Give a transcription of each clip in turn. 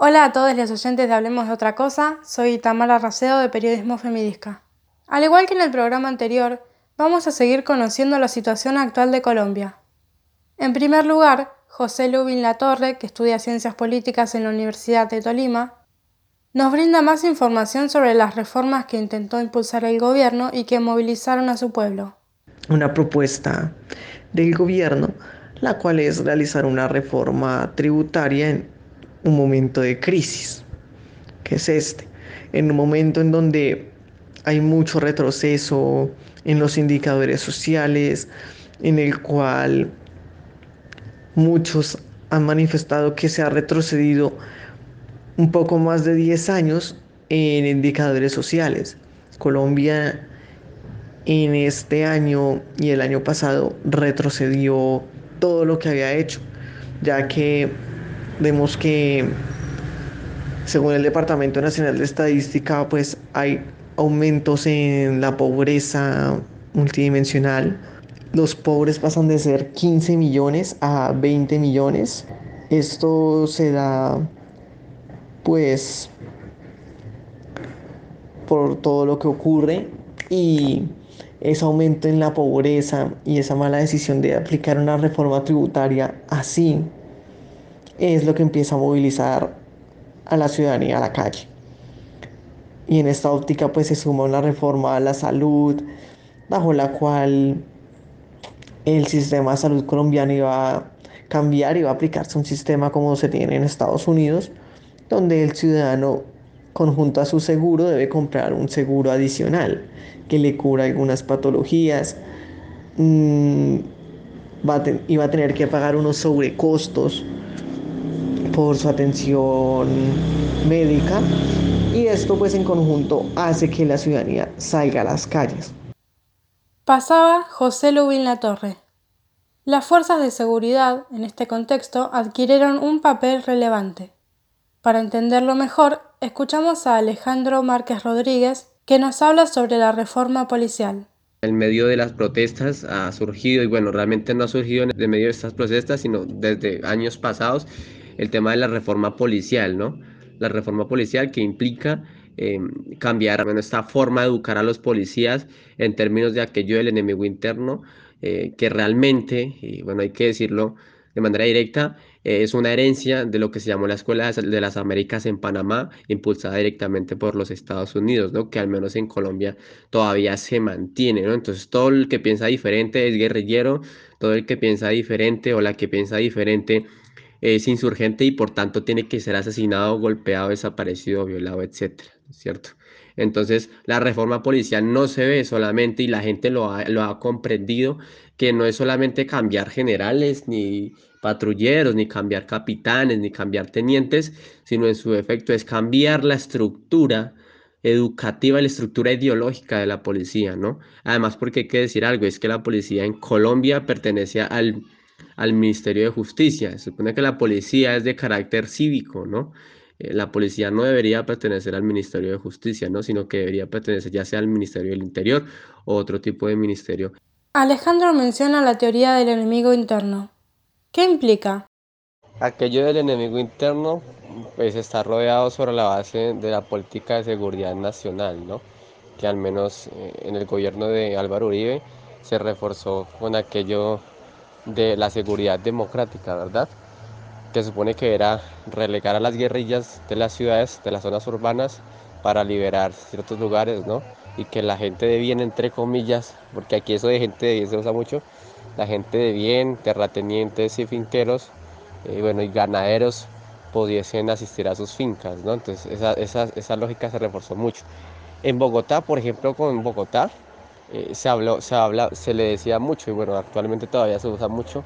Hola a todos los oyentes de Hablemos de otra cosa, soy Tamara Racedo de Periodismo Femidisca. Al igual que en el programa anterior, vamos a seguir conociendo la situación actual de Colombia. En primer lugar, José Lubin Latorre, que estudia Ciencias Políticas en la Universidad de Tolima, nos brinda más información sobre las reformas que intentó impulsar el gobierno y que movilizaron a su pueblo. Una propuesta del gobierno, la cual es realizar una reforma tributaria en un momento de crisis, que es este, en un momento en donde hay mucho retroceso en los indicadores sociales, en el cual muchos han manifestado que se ha retrocedido un poco más de 10 años en indicadores sociales. Colombia en este año y el año pasado retrocedió todo lo que había hecho, ya que Vemos que, según el Departamento Nacional de Estadística, pues hay aumentos en la pobreza multidimensional. Los pobres pasan de ser 15 millones a 20 millones. Esto se da, pues, por todo lo que ocurre y ese aumento en la pobreza y esa mala decisión de aplicar una reforma tributaria así es lo que empieza a movilizar a la ciudadanía a la calle. Y en esta óptica pues se suma una reforma a la salud, bajo la cual el sistema de salud colombiano iba a cambiar y va a aplicarse un sistema como se tiene en Estados Unidos, donde el ciudadano conjunto a su seguro debe comprar un seguro adicional que le cubra algunas patologías mm, va y va a tener que pagar unos sobrecostos por su atención médica y esto pues en conjunto hace que la ciudadanía salga a las calles. Pasaba José Lubin La Torre. Las fuerzas de seguridad, en este contexto, adquirieron un papel relevante. Para entenderlo mejor, escuchamos a Alejandro Márquez Rodríguez, que nos habla sobre la reforma policial. En medio de las protestas ha surgido, y bueno, realmente no ha surgido en medio de estas protestas, sino desde años pasados, el tema de la reforma policial, ¿no? La reforma policial que implica em, cambiar bueno, esta forma de educar a los policías en términos de aquello del enemigo interno, eh, que realmente, y bueno, hay que decirlo de manera directa, eh, es una herencia de lo que se llamó la Escuela de las Américas en Panamá, impulsada directamente por los Estados Unidos, ¿no? que al menos en Colombia todavía se mantiene. ¿no? Entonces, todo el que piensa diferente es guerrillero, todo el que piensa diferente o la que piensa diferente es insurgente y por tanto tiene que ser asesinado, golpeado, desaparecido, violado, etcétera, ¿cierto? Entonces, la reforma policial no se ve solamente, y la gente lo ha, lo ha comprendido, que no es solamente cambiar generales, ni patrulleros, ni cambiar capitanes, ni cambiar tenientes, sino en su efecto es cambiar la estructura educativa la estructura ideológica de la policía, ¿no? Además, porque hay que decir algo, es que la policía en Colombia pertenece al al Ministerio de Justicia. Se supone que la policía es de carácter cívico, ¿no? Eh, la policía no debería pertenecer al Ministerio de Justicia, ¿no? Sino que debería pertenecer ya sea al Ministerio del Interior o otro tipo de ministerio. Alejandro menciona la teoría del enemigo interno. ¿Qué implica? Aquello del enemigo interno pues está rodeado sobre la base de la política de seguridad nacional, ¿no? Que al menos eh, en el gobierno de Álvaro Uribe se reforzó con aquello de la seguridad democrática, ¿verdad? Que supone que era relegar a las guerrillas de las ciudades, de las zonas urbanas, para liberar ciertos lugares, ¿no? Y que la gente de bien, entre comillas, porque aquí eso de gente de bien se usa mucho, la gente de bien, terratenientes y finqueros, eh, bueno, y ganaderos pudiesen asistir a sus fincas, ¿no? Entonces esa, esa, esa lógica se reforzó mucho. En Bogotá, por ejemplo, con Bogotá, eh, se, habló, se, se le decía mucho, y bueno, actualmente todavía se usa mucho,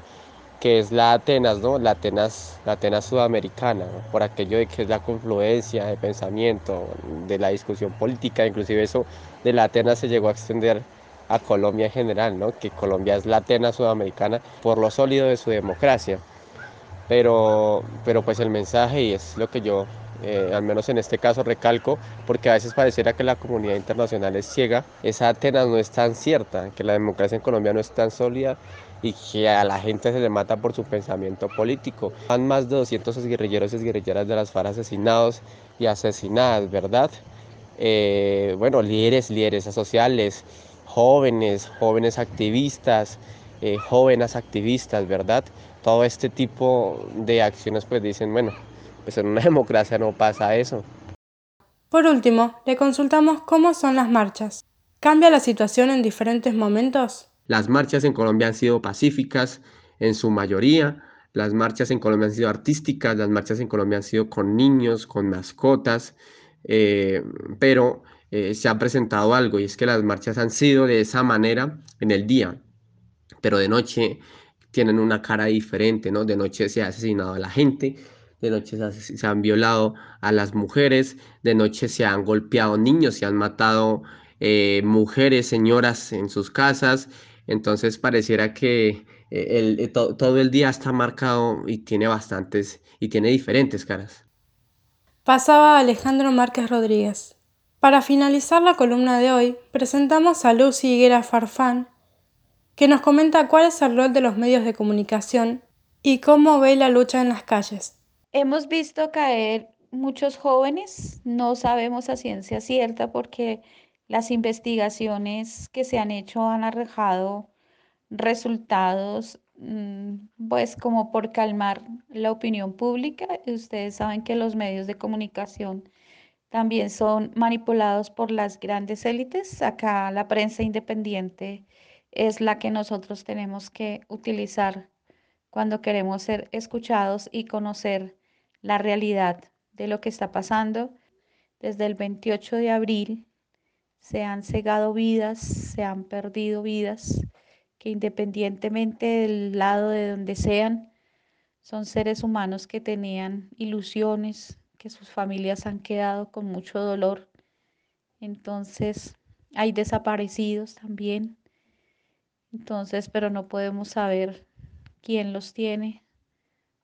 que es la Atenas, ¿no? La Atenas, la Atenas sudamericana, por aquello de que es la confluencia de pensamiento, de la discusión política, inclusive eso de la Atenas se llegó a extender a Colombia en general, ¿no? Que Colombia es la Atenas sudamericana por lo sólido de su democracia. Pero, pero pues el mensaje, y es lo que yo eh, al menos en este caso recalco, porque a veces pareciera que la comunidad internacional es ciega, esa Atenas no es tan cierta, que la democracia en Colombia no es tan sólida y que a la gente se le mata por su pensamiento político. Han más de 200 guerrilleros y guerrilleras de las FARC asesinados y asesinadas, ¿verdad? Eh, bueno, líderes, líderes sociales, jóvenes, jóvenes activistas, eh, jóvenes activistas, ¿verdad? Todo este tipo de acciones pues dicen, bueno, pues en una democracia no pasa eso. Por último, le consultamos cómo son las marchas. ¿Cambia la situación en diferentes momentos? Las marchas en Colombia han sido pacíficas en su mayoría. Las marchas en Colombia han sido artísticas, las marchas en Colombia han sido con niños, con mascotas, eh, pero eh, se ha presentado algo y es que las marchas han sido de esa manera en el día, pero de noche tienen una cara diferente, ¿no? De noche se ha asesinado a la gente, de noche se, han violado a las mujeres, de noche se han golpeado niños, se han matado eh, mujeres, señoras en sus casas, entonces pareciera que eh, el, todo el día está marcado y tiene bastantes y tiene diferentes caras. Pasaba Alejandro Márquez Rodríguez. Para finalizar la columna de hoy, presentamos a Lucy Higuera Farfán, que nos comenta cuál es el rol de los medios de comunicación y cómo ve la lucha en las calles. Hemos visto caer muchos jóvenes, no sabemos a ciencia cierta porque las investigaciones que se han hecho han arrojado resultados, mm, pues como por calmar la opinión pública. Ustedes saben que los medios de comunicación también son manipulados por las grandes élites. Acá la prensa independiente es la que nosotros tenemos que utilizar cuando queremos ser escuchados y conocer la realidad de lo que está pasando. Desde el 28 de abril se han cegado vidas, se han perdido vidas, que independientemente del lado de donde sean, son seres humanos que tenían ilusiones, que sus familias han quedado con mucho dolor. Entonces, hay desaparecidos también. Entonces, pero no podemos saber quién los tiene,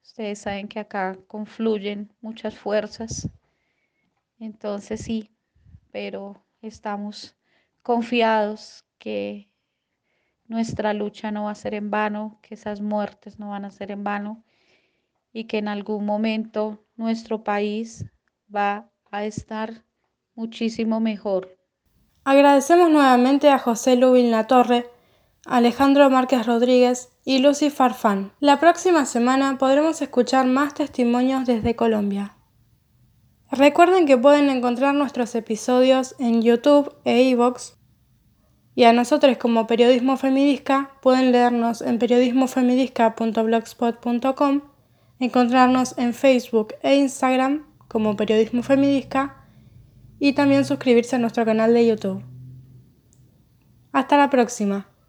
Ustedes saben que acá confluyen muchas fuerzas. Entonces sí, pero estamos confiados que nuestra lucha no va a ser en vano, que esas muertes no van a ser en vano y que en algún momento nuestro país va a estar muchísimo mejor. Agradecemos nuevamente a José Lubin La Torre Alejandro Márquez Rodríguez y Lucy Farfán. La próxima semana podremos escuchar más testimonios desde Colombia. Recuerden que pueden encontrar nuestros episodios en YouTube e iVoox y a nosotros como Periodismo Femidisca pueden leernos en periodismofemidisca.blogspot.com, encontrarnos en Facebook e Instagram como Periodismo Femidisca y también suscribirse a nuestro canal de YouTube. Hasta la próxima.